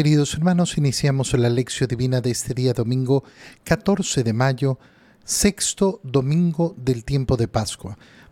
Queridos hermanos, iniciamos la lección divina de este día domingo 14 de mayo, sexto domingo del tiempo de Pascua.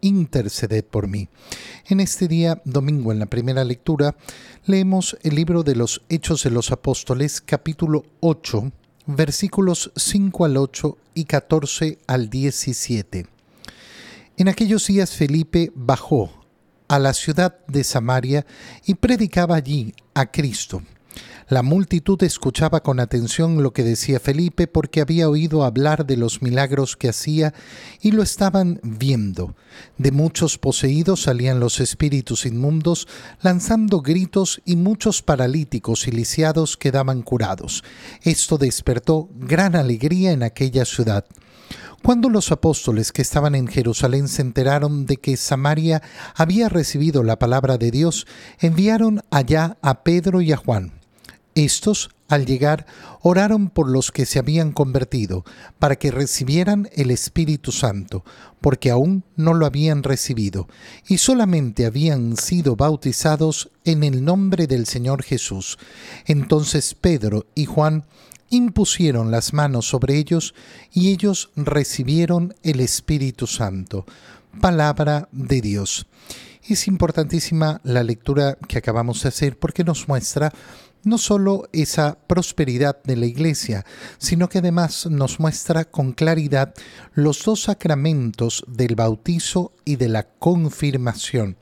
interceded por mí. En este día, domingo, en la primera lectura, leemos el libro de los Hechos de los Apóstoles, capítulo 8, versículos 5 al 8 y 14 al 17. En aquellos días Felipe bajó a la ciudad de Samaria y predicaba allí a Cristo. La multitud escuchaba con atención lo que decía Felipe porque había oído hablar de los milagros que hacía y lo estaban viendo. De muchos poseídos salían los espíritus inmundos, lanzando gritos y muchos paralíticos y lisiados quedaban curados. Esto despertó gran alegría en aquella ciudad. Cuando los apóstoles que estaban en Jerusalén se enteraron de que Samaria había recibido la palabra de Dios, enviaron allá a Pedro y a Juan estos, al llegar, oraron por los que se habían convertido, para que recibieran el Espíritu Santo, porque aún no lo habían recibido, y solamente habían sido bautizados en el nombre del Señor Jesús. Entonces Pedro y Juan impusieron las manos sobre ellos, y ellos recibieron el Espíritu Santo. Palabra de Dios. Es importantísima la lectura que acabamos de hacer porque nos muestra no solo esa prosperidad de la Iglesia, sino que además nos muestra con claridad los dos sacramentos del bautizo y de la confirmación.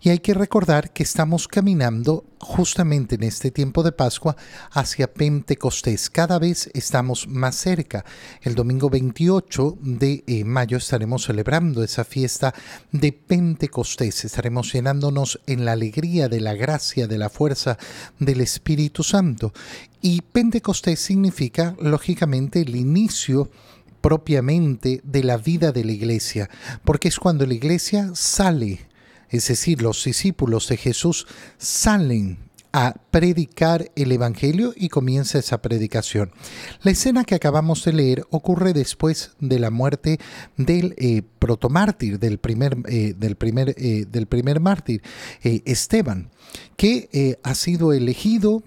Y hay que recordar que estamos caminando justamente en este tiempo de Pascua hacia Pentecostés. Cada vez estamos más cerca. El domingo 28 de eh, mayo estaremos celebrando esa fiesta de Pentecostés. Estaremos llenándonos en la alegría de la gracia, de la fuerza del Espíritu Santo. Y Pentecostés significa, lógicamente, el inicio propiamente de la vida de la iglesia, porque es cuando la iglesia sale es decir, los discípulos de Jesús salen a predicar el Evangelio y comienza esa predicación. La escena que acabamos de leer ocurre después de la muerte del eh, protomártir, del primer, eh, del, primer, eh, del primer mártir, Esteban, que ha sido elegido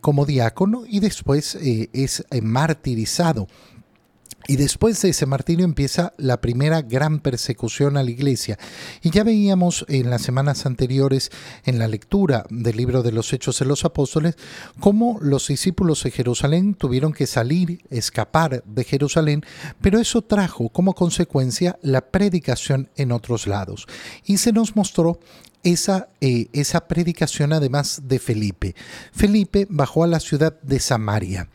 como diácono y después es martirizado. Y después de ese martirio empieza la primera gran persecución a la iglesia. Y ya veíamos en las semanas anteriores, en la lectura del libro de los Hechos de los Apóstoles, cómo los discípulos de Jerusalén tuvieron que salir, escapar de Jerusalén, pero eso trajo como consecuencia la predicación en otros lados. Y se nos mostró esa, eh, esa predicación además de Felipe. Felipe bajó a la ciudad de Samaria.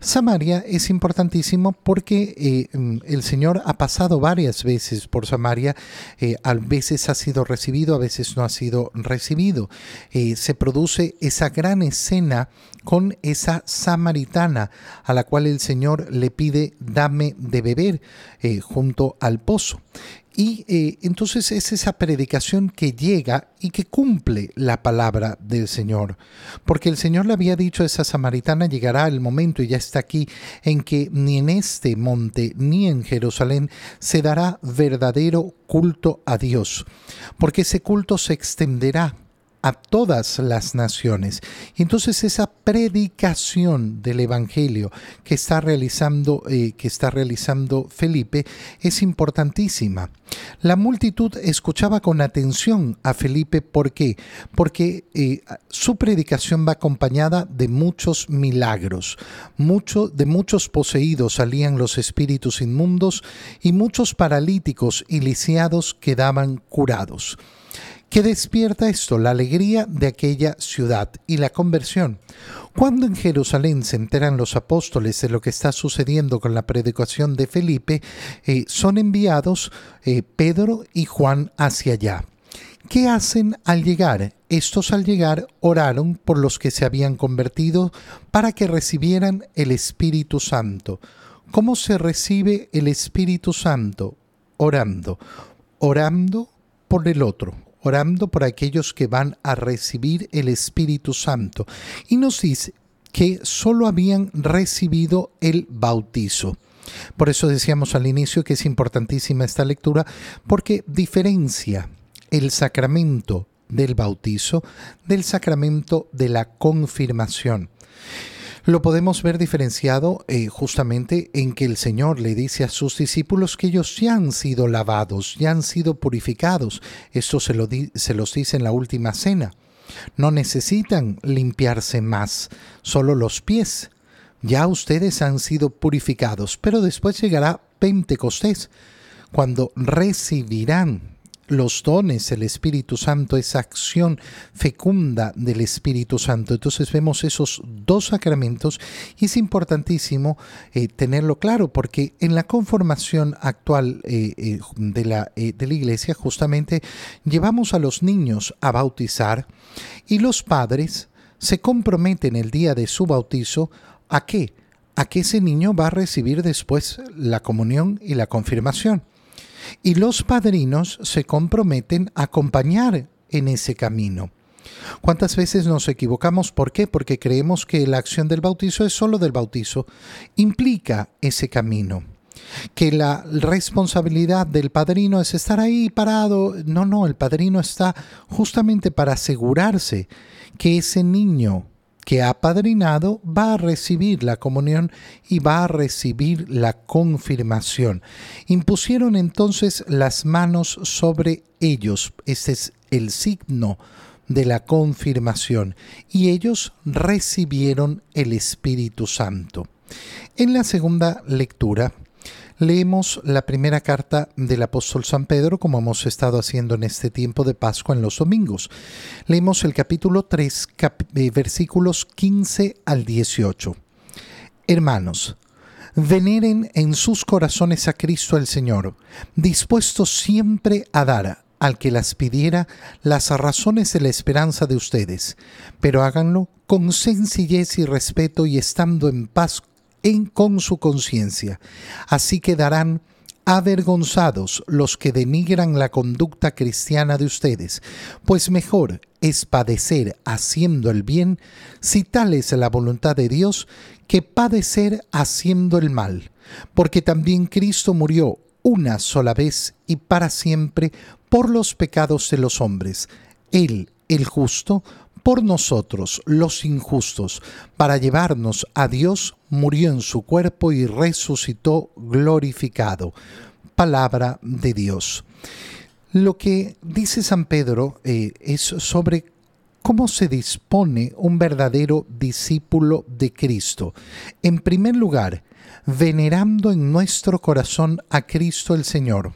Samaria es importantísimo porque eh, mm, el Señor ha pasado varias veces por Samaria, eh, a veces ha sido recibido, a veces no ha sido recibido. Se produce esa gran escena con esa samaritana a la cual el Señor le pide dame de beber junto al pozo. Y eh, entonces es esa predicación que llega y que cumple la palabra del Señor. Porque el Señor le había dicho a esa samaritana, llegará el momento y ya está aquí, en que ni en este monte ni en Jerusalén se dará verdadero culto a Dios. Porque ese culto se extenderá a todas las naciones. Y entonces esa predicación del Evangelio que está realizando, eh, que está realizando Felipe es importantísima. La multitud escuchaba con atención a Felipe. ¿Por qué? Porque eh, su predicación va acompañada de muchos milagros. Mucho, de muchos poseídos salían los espíritus inmundos y muchos paralíticos y lisiados quedaban curados. ¿Qué despierta esto? La alegría de aquella ciudad y la conversión. Cuando en Jerusalén se enteran los apóstoles de lo que está sucediendo con la predicación de Felipe, eh, son enviados eh, Pedro y Juan hacia allá. ¿Qué hacen al llegar? estos al llegar oraron por los que se habían convertido para que recibieran el Espíritu Santo. ¿Cómo se recibe el Espíritu Santo? Orando. Orando por el otro, orando por aquellos que van a recibir el Espíritu Santo. Y nos dice que solo habían recibido el bautizo. Por eso decíamos al inicio que es importantísima esta lectura porque diferencia el sacramento del bautizo del sacramento de la confirmación. Lo podemos ver diferenciado eh, justamente en que el Señor le dice a sus discípulos que ellos ya han sido lavados, ya han sido purificados. Esto se, lo se los dice en la última cena. No necesitan limpiarse más, solo los pies. Ya ustedes han sido purificados, pero después llegará Pentecostés, cuando recibirán los dones, el Espíritu Santo, esa acción fecunda del Espíritu Santo. Entonces vemos esos dos sacramentos y es importantísimo eh, tenerlo claro porque en la conformación actual eh, eh, de, la, de la iglesia justamente llevamos a los niños a bautizar y los padres se comprometen el día de su bautizo a qué? A que ese niño va a recibir después la comunión y la confirmación y los padrinos se comprometen a acompañar en ese camino. ¿Cuántas veces nos equivocamos? ¿Por qué? Porque creemos que la acción del bautizo es solo del bautizo. Implica ese camino. Que la responsabilidad del padrino es estar ahí parado. No, no, el padrino está justamente para asegurarse que ese niño que ha padrinado va a recibir la comunión y va a recibir la confirmación. Impusieron entonces las manos sobre ellos. Ese es el signo de la confirmación. Y ellos recibieron el Espíritu Santo. En la segunda lectura Leemos la primera carta del apóstol San Pedro, como hemos estado haciendo en este tiempo de Pascua en los domingos. Leemos el capítulo 3, eh, versículos 15 al 18. Hermanos, veneren en sus corazones a Cristo el Señor, dispuestos siempre a dar al que las pidiera las razones de la esperanza de ustedes, pero háganlo con sencillez y respeto y estando en paz en, con su conciencia. Así quedarán avergonzados los que denigran la conducta cristiana de ustedes, pues mejor es padecer haciendo el bien, si tal es la voluntad de Dios, que padecer haciendo el mal, porque también Cristo murió una sola vez y para siempre por los pecados de los hombres, Él, el justo, por nosotros, los injustos, para llevarnos a Dios, murió en su cuerpo y resucitó glorificado. Palabra de Dios. Lo que dice San Pedro eh, es sobre cómo se dispone un verdadero discípulo de Cristo. En primer lugar, venerando en nuestro corazón a Cristo el Señor.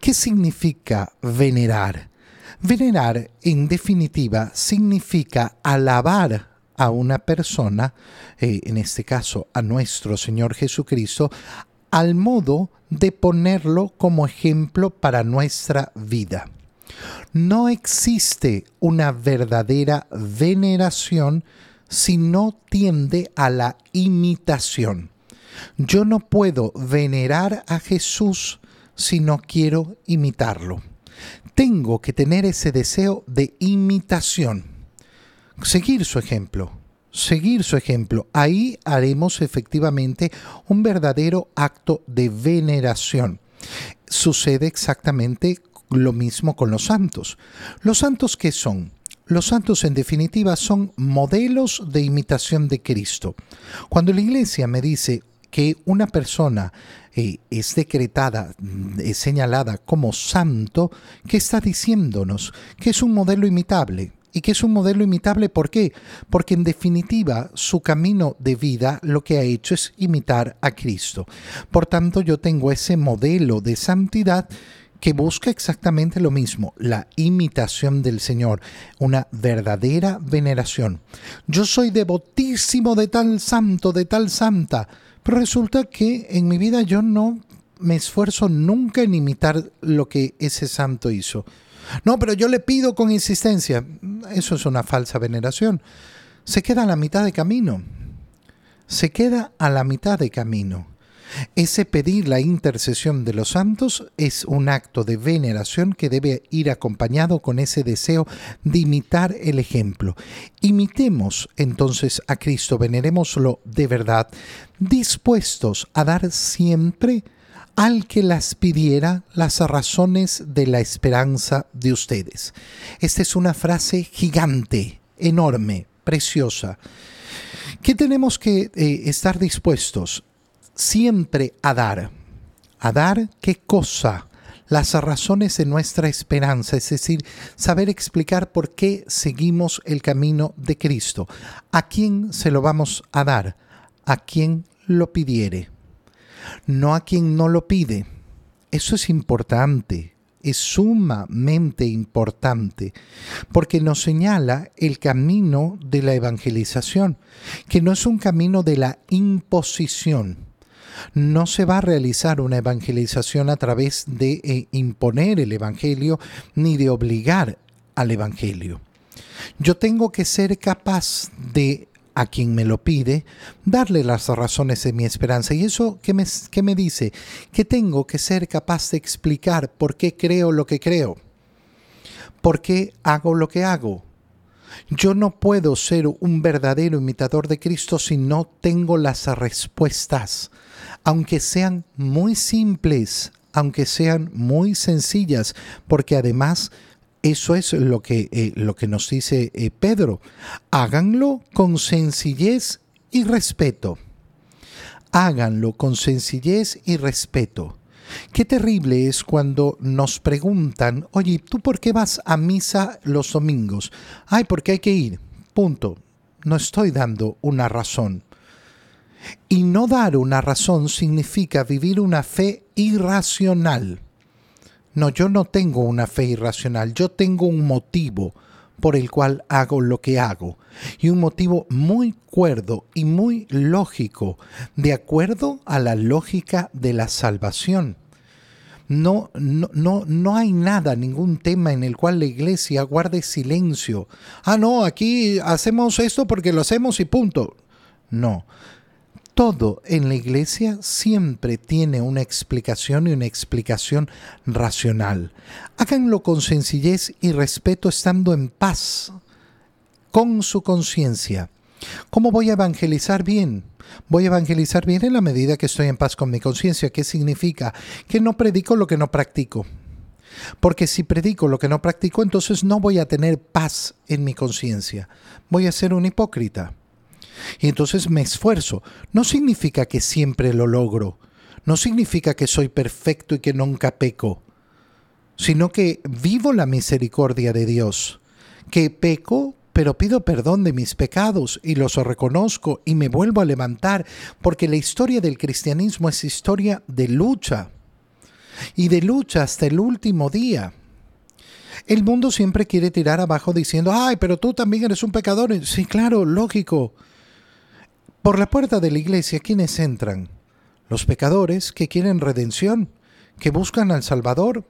¿Qué significa venerar? Venerar, en definitiva, significa alabar a una persona, eh, en este caso a nuestro Señor Jesucristo, al modo de ponerlo como ejemplo para nuestra vida. No existe una verdadera veneración si no tiende a la imitación. Yo no puedo venerar a Jesús si no quiero imitarlo tengo que tener ese deseo de imitación. Seguir su ejemplo, seguir su ejemplo. Ahí haremos efectivamente un verdadero acto de veneración. Sucede exactamente lo mismo con los santos. ¿Los santos qué son? Los santos en definitiva son modelos de imitación de Cristo. Cuando la iglesia me dice que una persona eh, es decretada, mm, es señalada como santo, ¿qué está diciéndonos? Que es un modelo imitable. ¿Y que es un modelo imitable por qué? Porque en definitiva su camino de vida lo que ha hecho es imitar a Cristo. Por tanto yo tengo ese modelo de santidad que busca exactamente lo mismo, la imitación del Señor, una verdadera veneración. Yo soy devotísimo de tal santo, de tal santa. Resulta que en mi vida yo no me esfuerzo nunca en imitar lo que ese santo hizo. No, pero yo le pido con insistencia. Eso es una falsa veneración. Se queda a la mitad de camino. Se queda a la mitad de camino. Ese pedir la intercesión de los santos es un acto de veneración que debe ir acompañado con ese deseo de imitar el ejemplo. Imitemos entonces a Cristo, venerémoslo de verdad, dispuestos a dar siempre al que las pidiera las razones de la esperanza de ustedes. Esta es una frase gigante, enorme, preciosa. ¿Qué tenemos que eh, estar dispuestos? Siempre a dar. ¿A dar qué cosa? Las razones de nuestra esperanza, es decir, saber explicar por qué seguimos el camino de Cristo. ¿A quién se lo vamos a dar? A quien lo pidiere, no a quien no lo pide. Eso es importante, es sumamente importante, porque nos señala el camino de la evangelización, que no es un camino de la imposición, no se va a realizar una evangelización a través de eh, imponer el Evangelio ni de obligar al Evangelio. Yo tengo que ser capaz de a quien me lo pide, darle las razones de mi esperanza. ¿Y eso qué me, qué me dice? Que tengo que ser capaz de explicar por qué creo lo que creo, por qué hago lo que hago. Yo no puedo ser un verdadero imitador de Cristo si no tengo las respuestas aunque sean muy simples, aunque sean muy sencillas, porque además eso es lo que, eh, lo que nos dice eh, Pedro. Háganlo con sencillez y respeto. Háganlo con sencillez y respeto. Qué terrible es cuando nos preguntan, oye, ¿tú por qué vas a misa los domingos? Ay, porque hay que ir. Punto. No estoy dando una razón. Y no dar una razón significa vivir una fe irracional. No, yo no tengo una fe irracional, yo tengo un motivo por el cual hago lo que hago. Y un motivo muy cuerdo y muy lógico, de acuerdo a la lógica de la salvación. No, no, no, no hay nada, ningún tema en el cual la iglesia guarde silencio. Ah, no, aquí hacemos esto porque lo hacemos y punto. No, todo en la iglesia siempre tiene una explicación y una explicación racional. Háganlo con sencillez y respeto estando en paz con su conciencia. ¿Cómo voy a evangelizar bien? Voy a evangelizar bien en la medida que estoy en paz con mi conciencia. ¿Qué significa? Que no predico lo que no practico. Porque si predico lo que no practico, entonces no voy a tener paz en mi conciencia. Voy a ser un hipócrita. Y entonces me esfuerzo. No significa que siempre lo logro. No significa que soy perfecto y que nunca peco. Sino que vivo la misericordia de Dios. Que peco, pero pido perdón de mis pecados y los reconozco y me vuelvo a levantar. Porque la historia del cristianismo es historia de lucha. Y de lucha hasta el último día. El mundo siempre quiere tirar abajo diciendo, ay, pero tú también eres un pecador. Sí, claro, lógico. Por la puerta de la iglesia, ¿quiénes entran? Los pecadores que quieren redención, que buscan al Salvador.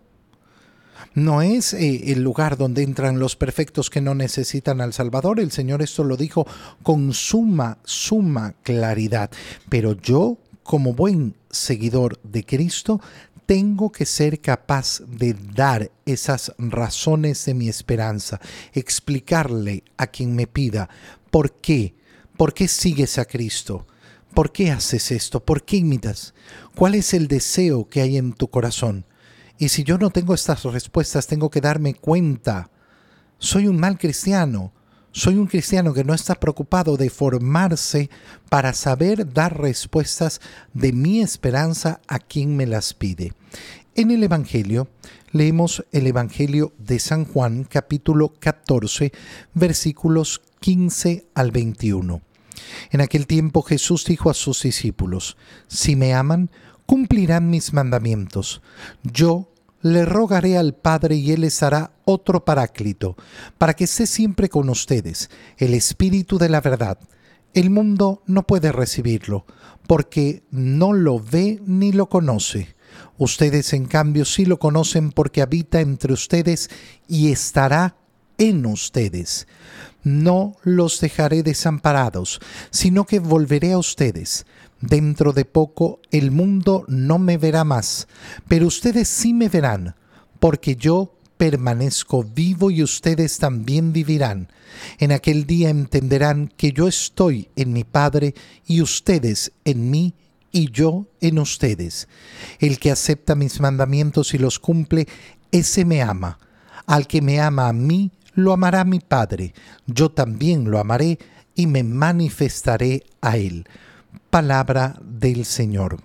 No es eh, el lugar donde entran los perfectos que no necesitan al Salvador. El Señor esto lo dijo con suma, suma claridad. Pero yo, como buen seguidor de Cristo, tengo que ser capaz de dar esas razones de mi esperanza, explicarle a quien me pida por qué ¿Por qué sigues a Cristo? ¿Por qué haces esto? ¿Por qué imitas? ¿Cuál es el deseo que hay en tu corazón? Y si yo no tengo estas respuestas, tengo que darme cuenta. Soy un mal cristiano. Soy un cristiano que no está preocupado de formarse para saber dar respuestas de mi esperanza a quien me las pide. En el Evangelio leemos el Evangelio de San Juan capítulo 14 versículos 15 al 21. En aquel tiempo Jesús dijo a sus discípulos, Si me aman, cumplirán mis mandamientos. Yo le rogaré al Padre y Él les hará otro paráclito, para que esté siempre con ustedes, el Espíritu de la verdad. El mundo no puede recibirlo, porque no lo ve ni lo conoce. Ustedes en cambio sí lo conocen porque habita entre ustedes y estará en ustedes. No los dejaré desamparados, sino que volveré a ustedes. Dentro de poco el mundo no me verá más, pero ustedes sí me verán, porque yo permanezco vivo y ustedes también vivirán. En aquel día entenderán que yo estoy en mi Padre y ustedes en mí y yo en ustedes. El que acepta mis mandamientos y los cumple, ese me ama. Al que me ama a mí, lo amará mi Padre. Yo también lo amaré y me manifestaré a él. Palabra del Señor.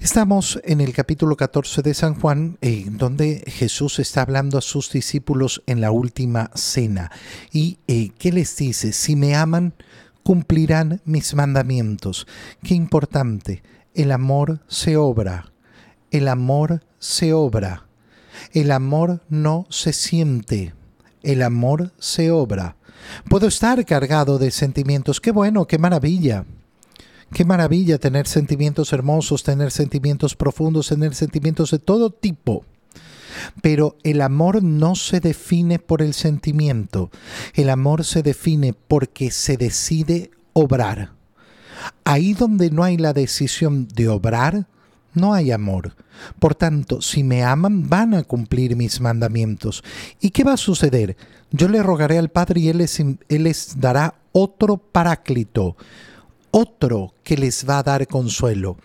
Estamos en el capítulo 14 de San Juan, eh, donde Jesús está hablando a sus discípulos en la última cena. ¿Y eh, qué les dice? Si me aman, cumplirán mis mandamientos. Qué importante. El amor se obra. El amor se obra. El amor no se siente. El amor se obra. Puedo estar cargado de sentimientos. Qué bueno, qué maravilla. Qué maravilla tener sentimientos hermosos, tener sentimientos profundos, tener sentimientos de todo tipo. Pero el amor no se define por el sentimiento, el amor se define porque se decide obrar. Ahí donde no hay la decisión de obrar, no hay amor. Por tanto, si me aman, van a cumplir mis mandamientos. ¿Y qué va a suceder? Yo le rogaré al Padre y Él les, él dará otro paráclito otro que les va a dar consuelo.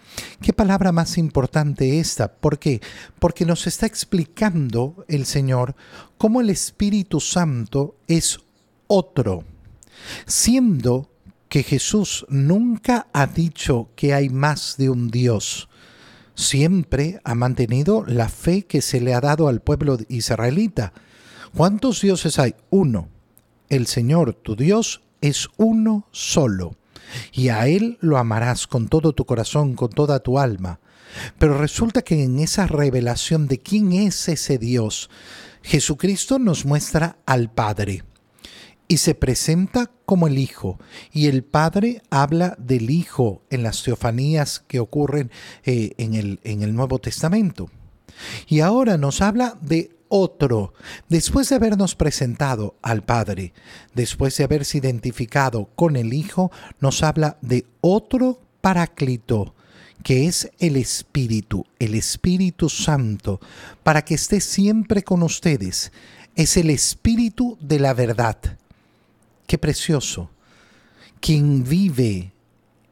¿Qué palabra más importante esta? ¿Por qué? Porque nos está explicando el Señor cómo el Espíritu Santo es otro, siendo que Jesús nunca ha dicho que hay más de un Dios. Siempre ha mantenido la fe que se le ha dado al pueblo israelita. ¿Cuántos dioses hay? Uno. El Señor, tu Dios, es uno solo y a Él lo amarás con todo tu corazón, con toda tu alma. Pero resulta que en esa revelación de quién es ese Dios, Jesucristo nos muestra al Padre y se presenta como el Hijo, y el Padre habla del Hijo en las teofanías que ocurren eh, en, el, en el Nuevo Testamento. Y ahora nos habla de otro, después de habernos presentado al Padre, después de haberse identificado con el Hijo, nos habla de otro paráclito, que es el Espíritu, el Espíritu Santo, para que esté siempre con ustedes. Es el Espíritu de la verdad. Qué precioso. Quien vive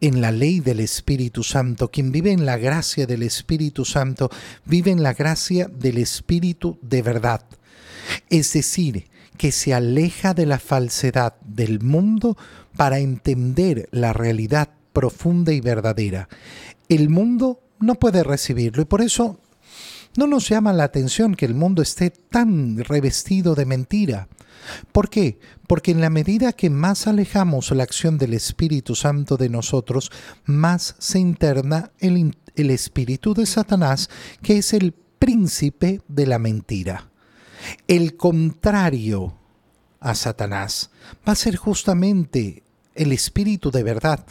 en la ley del Espíritu Santo, quien vive en la gracia del Espíritu Santo, vive en la gracia del Espíritu de verdad. Es decir, que se aleja de la falsedad del mundo para entender la realidad profunda y verdadera. El mundo no puede recibirlo y por eso no nos llama la atención que el mundo esté tan revestido de mentira. ¿Por qué? Porque en la medida que más alejamos la acción del Espíritu Santo de nosotros, más se interna el, el espíritu de Satanás, que es el príncipe de la mentira. El contrario a Satanás va a ser justamente el espíritu de verdad.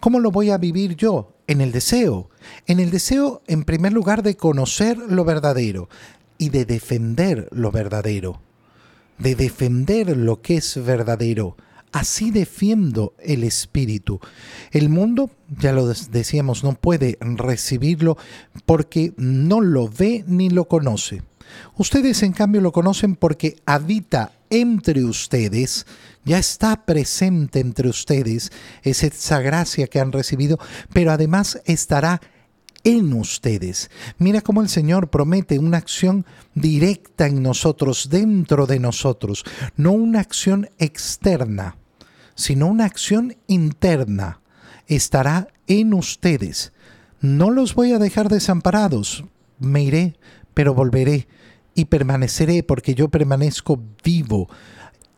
¿Cómo lo voy a vivir yo? En el deseo. En el deseo, en primer lugar, de conocer lo verdadero y de defender lo verdadero de defender lo que es verdadero. Así defiendo el espíritu. El mundo, ya lo decíamos, no puede recibirlo porque no lo ve ni lo conoce. Ustedes en cambio lo conocen porque habita entre ustedes, ya está presente entre ustedes, es esa gracia que han recibido, pero además estará en ustedes. Mira cómo el Señor promete una acción directa en nosotros, dentro de nosotros, no una acción externa, sino una acción interna. Estará en ustedes. No los voy a dejar desamparados. Me iré, pero volveré y permaneceré porque yo permanezco vivo.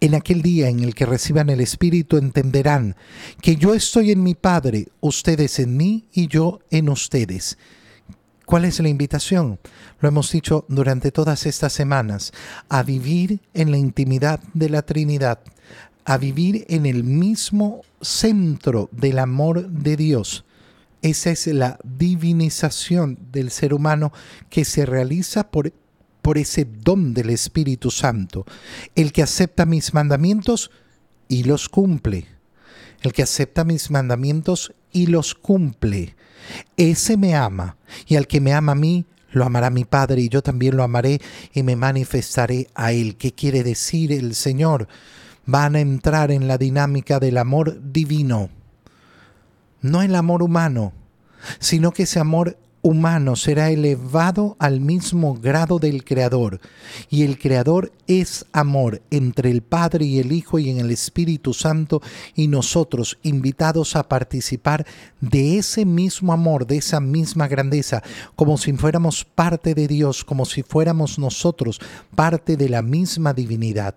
En aquel día en el que reciban el Espíritu entenderán que yo estoy en mi Padre, ustedes en mí y yo en ustedes. ¿Cuál es la invitación? Lo hemos dicho durante todas estas semanas, a vivir en la intimidad de la Trinidad, a vivir en el mismo centro del amor de Dios, Esa es la divinización del ser humano que se realiza por, por ese don del Espíritu Santo. El que acepta mis mandamientos y los cumple. El que acepta mis mandamientos y los cumple. Ese me ama. Y al que me ama a mí, lo amará mi Padre y yo también lo amaré y me manifestaré a Él. ¿Qué quiere decir el Señor? Van a entrar en la dinámica del amor divino, no el amor humano, sino que ese amor humano será elevado al mismo grado del Creador. Y el Creador es amor entre el Padre y el Hijo y en el Espíritu Santo y nosotros invitados a participar de ese mismo amor, de esa misma grandeza, como si fuéramos parte de Dios, como si fuéramos nosotros parte de la misma divinidad.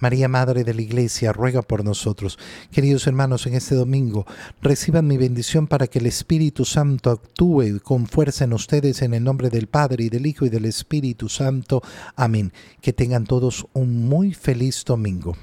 María, Madre de la Iglesia, ruega por nosotros. Queridos hermanos, en este domingo reciban mi bendición para que el Espíritu Santo actúe con fuerza en ustedes en el nombre del Padre y del Hijo y del Espíritu Santo. Amén. Que tengan todos un muy feliz domingo.